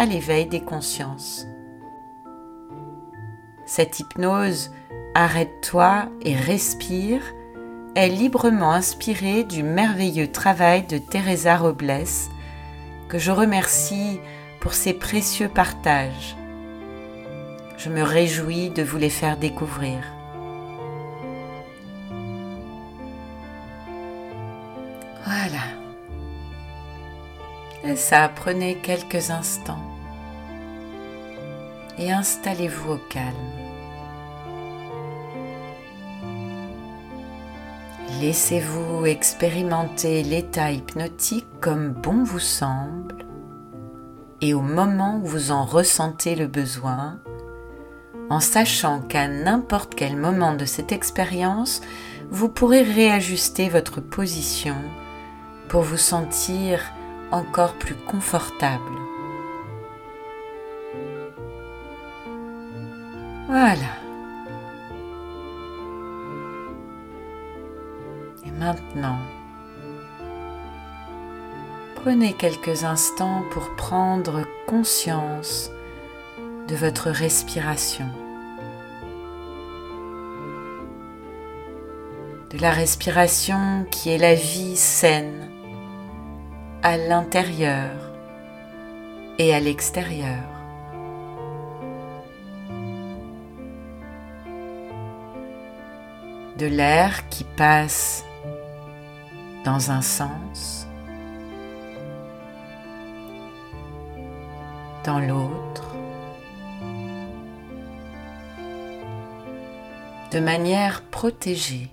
à l'éveil des consciences. Cette hypnose Arrête-toi et respire est librement inspirée du merveilleux travail de Teresa Robles, que je remercie pour ses précieux partages. Je me réjouis de vous les faire découvrir. Voilà. Et ça, prenez quelques instants et installez-vous au calme. Laissez-vous expérimenter l'état hypnotique comme bon vous semble et au moment où vous en ressentez le besoin, en sachant qu'à n'importe quel moment de cette expérience, vous pourrez réajuster votre position pour vous sentir encore plus confortable. Voilà. Et maintenant, prenez quelques instants pour prendre conscience de votre respiration. De la respiration qui est la vie saine à l'intérieur et à l'extérieur. De l'air qui passe dans un sens, dans l'autre, de manière protégée.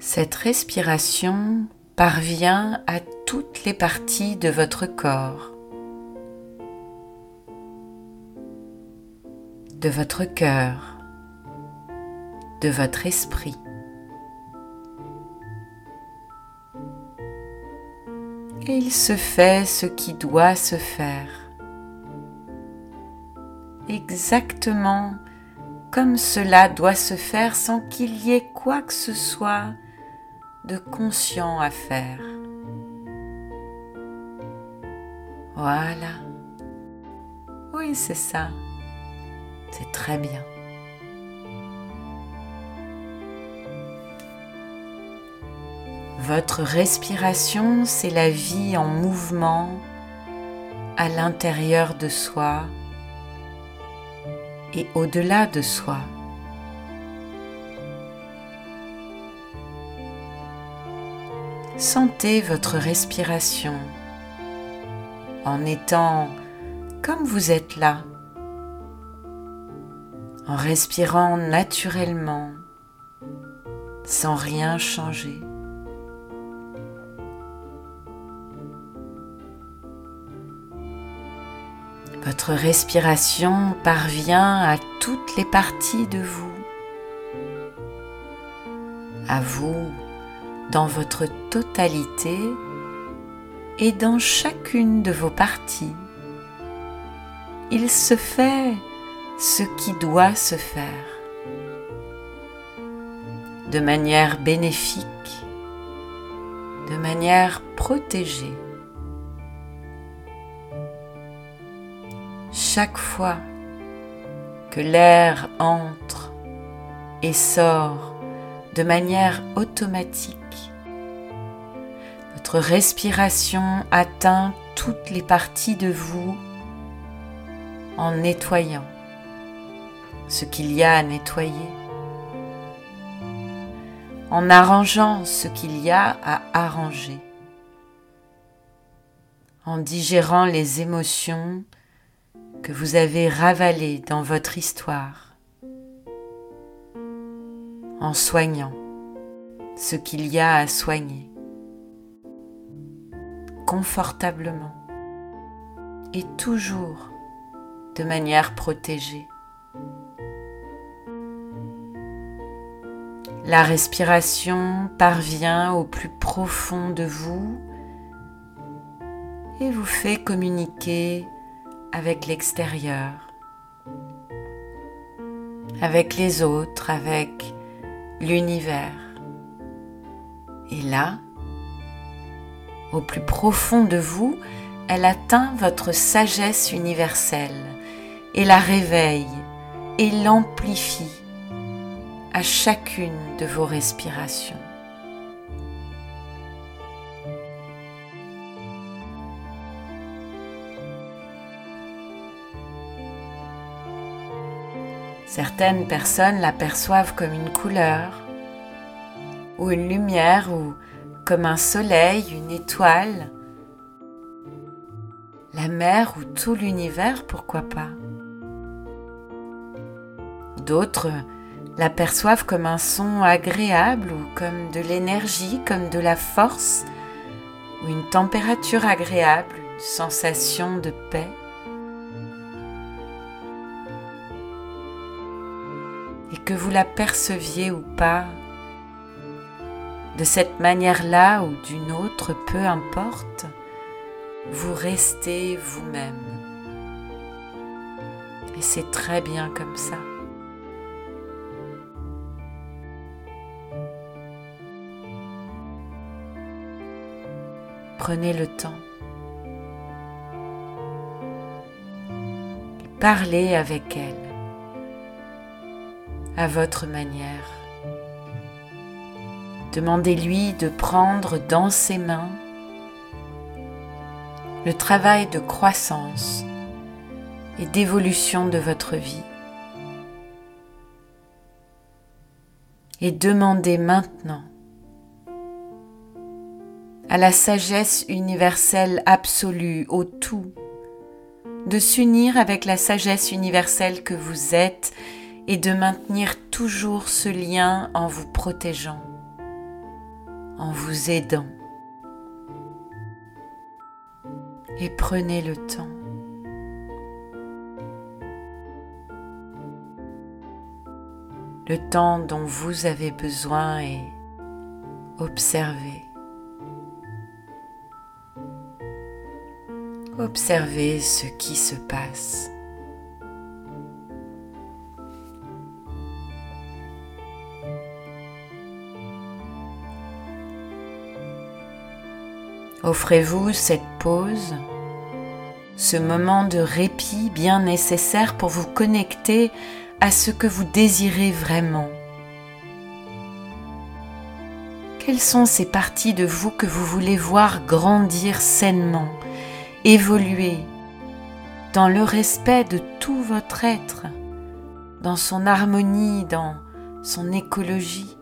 Cette respiration parvient à toutes les parties de votre corps. De votre cœur, de votre esprit. Et il se fait ce qui doit se faire, exactement comme cela doit se faire sans qu'il y ait quoi que ce soit de conscient à faire. Voilà. Oui, c'est ça. C'est très bien. Votre respiration, c'est la vie en mouvement à l'intérieur de soi et au-delà de soi. Sentez votre respiration en étant comme vous êtes là, en respirant naturellement, sans rien changer. Votre respiration parvient à toutes les parties de vous, à vous dans votre totalité et dans chacune de vos parties. Il se fait ce qui doit se faire de manière bénéfique, de manière protégée. Chaque fois que l'air entre et sort de manière automatique, votre respiration atteint toutes les parties de vous en nettoyant ce qu'il y a à nettoyer, en arrangeant ce qu'il y a à arranger, en digérant les émotions que vous avez ravalées dans votre histoire, en soignant. ce qu'il y a à soigner, confortablement et toujours de manière protégée. La respiration parvient au plus profond de vous et vous fait communiquer avec l'extérieur, avec les autres, avec l'univers. Et là, au plus profond de vous, elle atteint votre sagesse universelle et la réveille et l'amplifie à chacune de vos respirations. Certaines personnes l'aperçoivent comme une couleur, ou une lumière, ou comme un soleil, une étoile, la mer ou tout l'univers, pourquoi pas? D'autres l'aperçoivent comme un son agréable ou comme de l'énergie, comme de la force, ou une température agréable, une sensation de paix. et que vous la perceviez ou pas, de cette manière-là ou d'une autre, peu importe, vous restez vous-même. Et c'est très bien comme ça. Prenez le temps. Parlez avec elle à votre manière. Demandez-lui de prendre dans ses mains le travail de croissance et d'évolution de votre vie. Et demandez maintenant à la sagesse universelle absolue, au tout, de s'unir avec la sagesse universelle que vous êtes et de maintenir toujours ce lien en vous protégeant, en vous aidant. Et prenez le temps. Le temps dont vous avez besoin et observez. Observez ce qui se passe. Offrez-vous cette pause, ce moment de répit bien nécessaire pour vous connecter à ce que vous désirez vraiment. Quelles sont ces parties de vous que vous voulez voir grandir sainement, évoluer dans le respect de tout votre être, dans son harmonie, dans son écologie.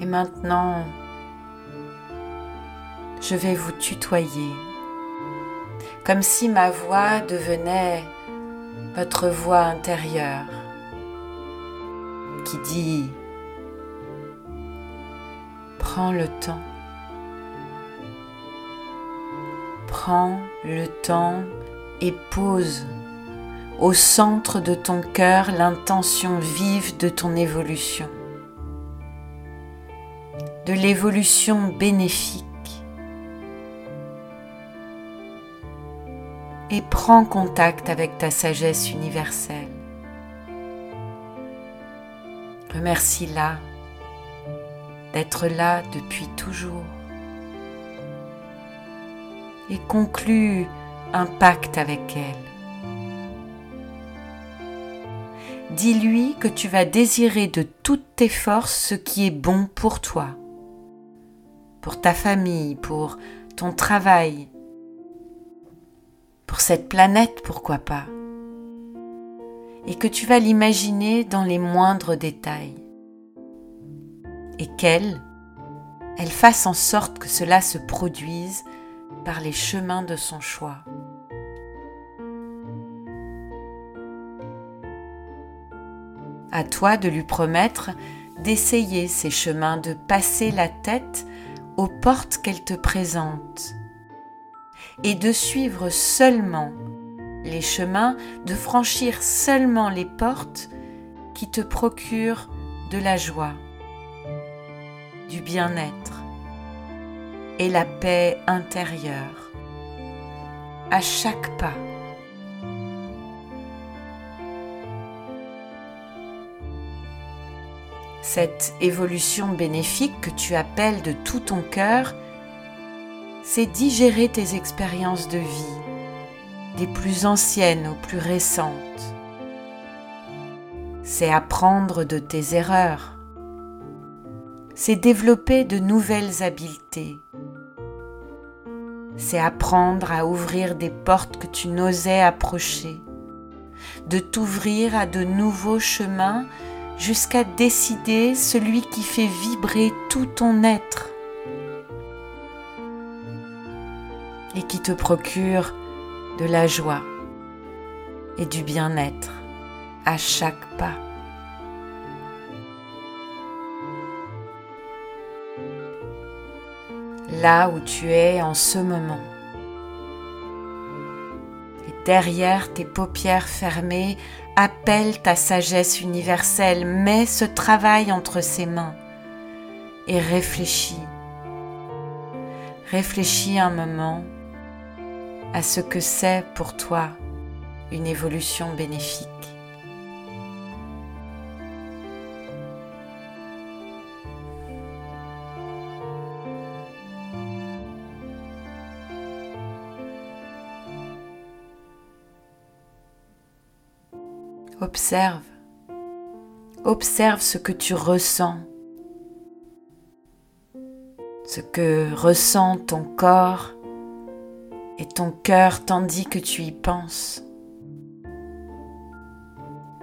Et maintenant, je vais vous tutoyer, comme si ma voix devenait votre voix intérieure qui dit Prends le temps. Prends le temps et pose au centre de ton cœur l'intention vive de ton évolution de l'évolution bénéfique. Et prends contact avec ta sagesse universelle. Remercie-la d'être là depuis toujours. Et conclue un pacte avec elle. Dis-lui que tu vas désirer de toutes tes forces ce qui est bon pour toi pour ta famille, pour ton travail, pour cette planète, pourquoi pas et que tu vas l'imaginer dans les moindres détails. Et qu'elle, elle fasse en sorte que cela se produise par les chemins de son choix. À toi de lui promettre d'essayer ces chemins, de passer la tête aux portes qu'elle te présente et de suivre seulement les chemins, de franchir seulement les portes qui te procurent de la joie, du bien-être et la paix intérieure à chaque pas. Cette évolution bénéfique que tu appelles de tout ton cœur, c'est digérer tes expériences de vie, des plus anciennes aux plus récentes. C'est apprendre de tes erreurs. C'est développer de nouvelles habiletés. C'est apprendre à ouvrir des portes que tu n'osais approcher, de t'ouvrir à de nouveaux chemins jusqu'à décider celui qui fait vibrer tout ton être et qui te procure de la joie et du bien-être à chaque pas. Là où tu es en ce moment. Et derrière tes paupières fermées, appelle ta sagesse universelle, mets ce travail entre ses mains et réfléchis. Réfléchis un moment à ce que c'est pour toi une évolution bénéfique. Observe. Observe ce que tu ressens, ce que ressent ton corps et ton cœur tandis que tu y penses.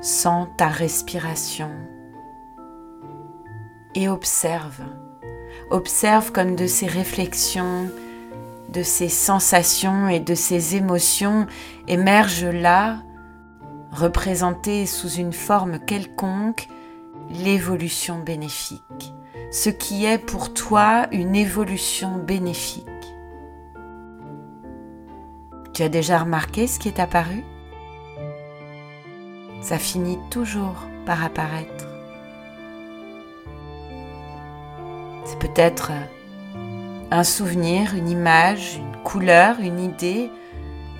Sens ta respiration et observe. Observe comme de ces réflexions, de ces sensations et de ces émotions émergent là représenter sous une forme quelconque l'évolution bénéfique, ce qui est pour toi une évolution bénéfique. Tu as déjà remarqué ce qui est apparu? Ça finit toujours par apparaître. C'est peut-être un souvenir, une image, une couleur, une idée,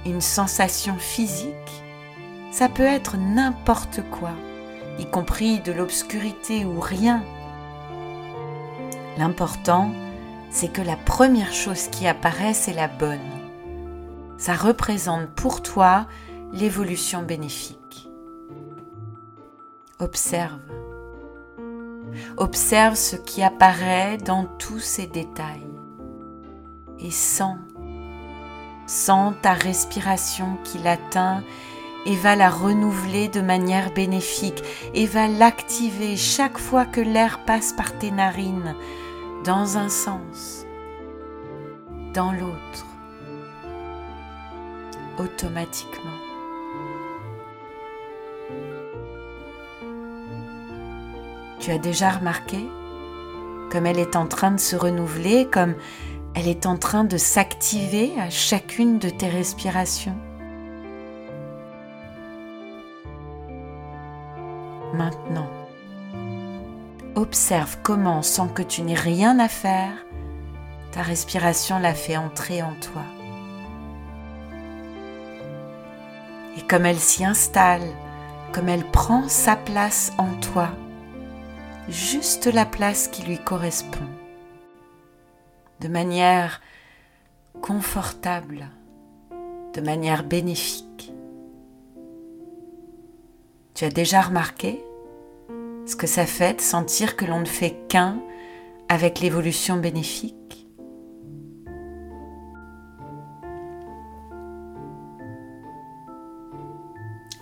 une sensation physique ça peut être n'importe quoi, y compris de l'obscurité ou rien. L'important, c'est que la première chose qui apparaît, c'est la bonne. Ça représente pour toi l'évolution bénéfique. Observe. Observe ce qui apparaît dans tous ces détails. Et sens. Sens ta respiration qui l'atteint et va la renouveler de manière bénéfique et va l'activer chaque fois que l'air passe par tes narines dans un sens, dans l'autre, automatiquement. Tu as déjà remarqué comme elle est en train de se renouveler, comme elle est en train de s'activer à chacune de tes respirations maintenant. Observe comment, sans que tu n'aies rien à faire, ta respiration la fait entrer en toi. Et comme elle s'y installe, comme elle prend sa place en toi, juste la place qui lui correspond, de manière confortable, de manière bénéfique. Tu as déjà remarqué ce que ça fait de sentir que l'on ne fait qu'un avec l'évolution bénéfique?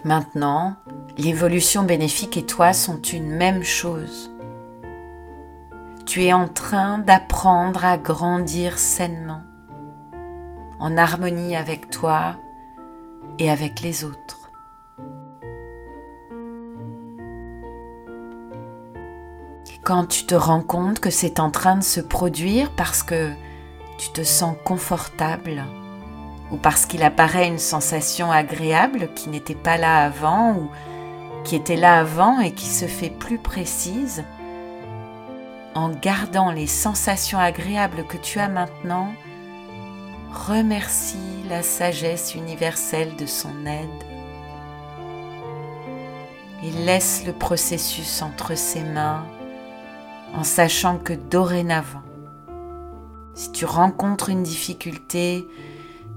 Maintenant, l'évolution bénéfique et toi sont une même chose. Tu es en train d'apprendre à grandir sainement, en harmonie avec toi et avec les autres. quand tu te rends compte que c'est en train de se produire parce que tu te sens confortable ou parce qu'il apparaît une sensation agréable qui n'était pas là avant ou qui était là avant et qui se fait plus précise, en gardant les sensations agréables que tu as maintenant, remercie la sagesse universelle de son aide et laisse le processus entre ses mains en sachant que dorénavant, si tu rencontres une difficulté,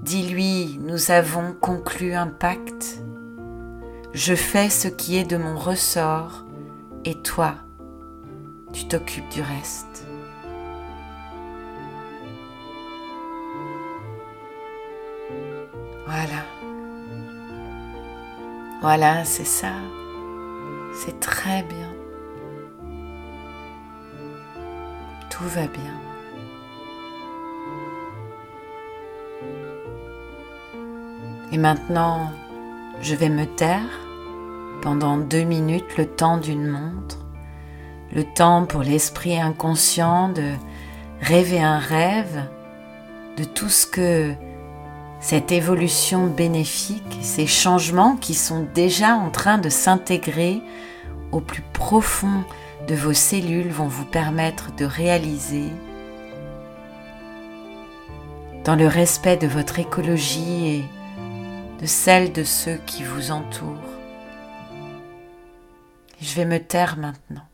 dis-lui, nous avons conclu un pacte, je fais ce qui est de mon ressort et toi, tu t'occupes du reste. Voilà. Voilà, c'est ça. C'est très bien. Tout va bien. Et maintenant, je vais me taire pendant deux minutes le temps d'une montre, le temps pour l'esprit inconscient de rêver un rêve de tout ce que cette évolution bénéfique, ces changements qui sont déjà en train de s'intégrer au plus profond de vos cellules vont vous permettre de réaliser dans le respect de votre écologie et de celle de ceux qui vous entourent. Je vais me taire maintenant.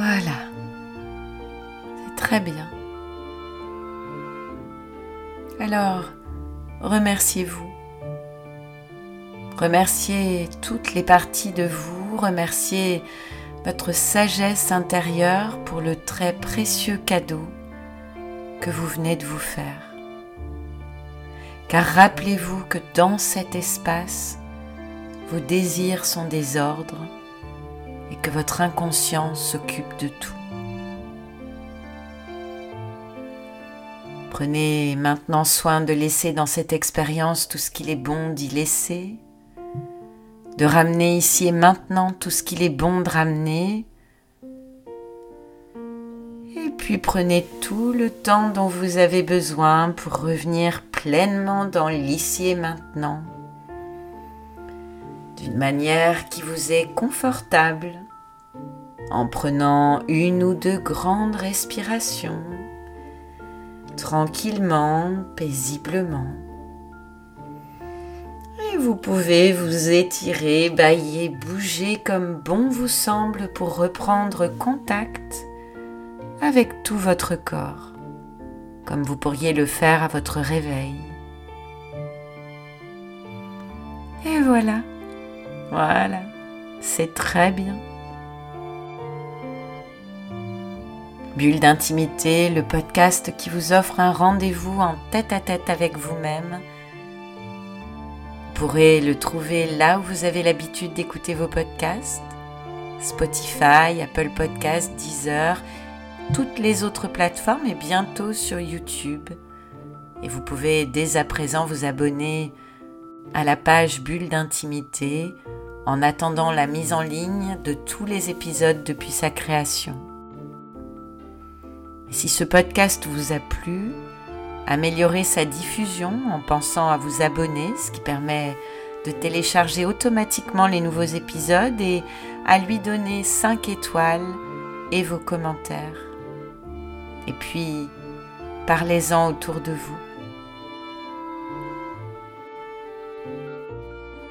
Voilà. C'est très bien. Alors, remerciez-vous. Remerciez toutes les parties de vous, remerciez votre sagesse intérieure pour le très précieux cadeau que vous venez de vous faire. Car rappelez-vous que dans cet espace, vos désirs sont des ordres et que votre inconscient s'occupe de tout. Prenez maintenant soin de laisser dans cette expérience tout ce qu'il est bon d'y laisser, de ramener ici et maintenant tout ce qu'il est bon de ramener, et puis prenez tout le temps dont vous avez besoin pour revenir pleinement dans l'ici et maintenant d'une manière qui vous est confortable, en prenant une ou deux grandes respirations, tranquillement, paisiblement. Et vous pouvez vous étirer, bailler, bouger comme bon vous semble pour reprendre contact avec tout votre corps, comme vous pourriez le faire à votre réveil. Et voilà. Voilà, c'est très bien. Bulle d'intimité, le podcast qui vous offre un rendez-vous en tête à tête avec vous-même. Vous pourrez le trouver là où vous avez l'habitude d'écouter vos podcasts. Spotify, Apple Podcasts, Deezer, toutes les autres plateformes et bientôt sur YouTube. Et vous pouvez dès à présent vous abonner à la page Bulle d'intimité en attendant la mise en ligne de tous les épisodes depuis sa création. Si ce podcast vous a plu, améliorez sa diffusion en pensant à vous abonner, ce qui permet de télécharger automatiquement les nouveaux épisodes et à lui donner 5 étoiles et vos commentaires. Et puis, parlez-en autour de vous.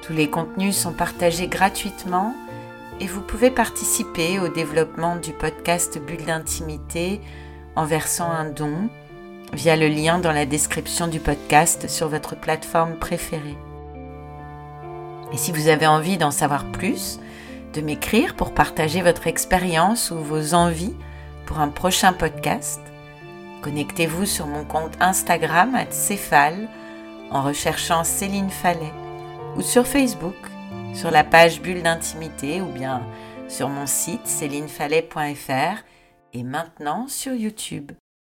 Tous les contenus sont partagés gratuitement et vous pouvez participer au développement du podcast Bulle d'intimité en versant un don via le lien dans la description du podcast sur votre plateforme préférée. Et si vous avez envie d'en savoir plus, de m'écrire pour partager votre expérience ou vos envies pour un prochain podcast, connectez-vous sur mon compte Instagram à Céphale en recherchant Céline Fallet ou sur Facebook sur la page Bulle d'intimité ou bien sur mon site célinefallet.fr et maintenant sur YouTube.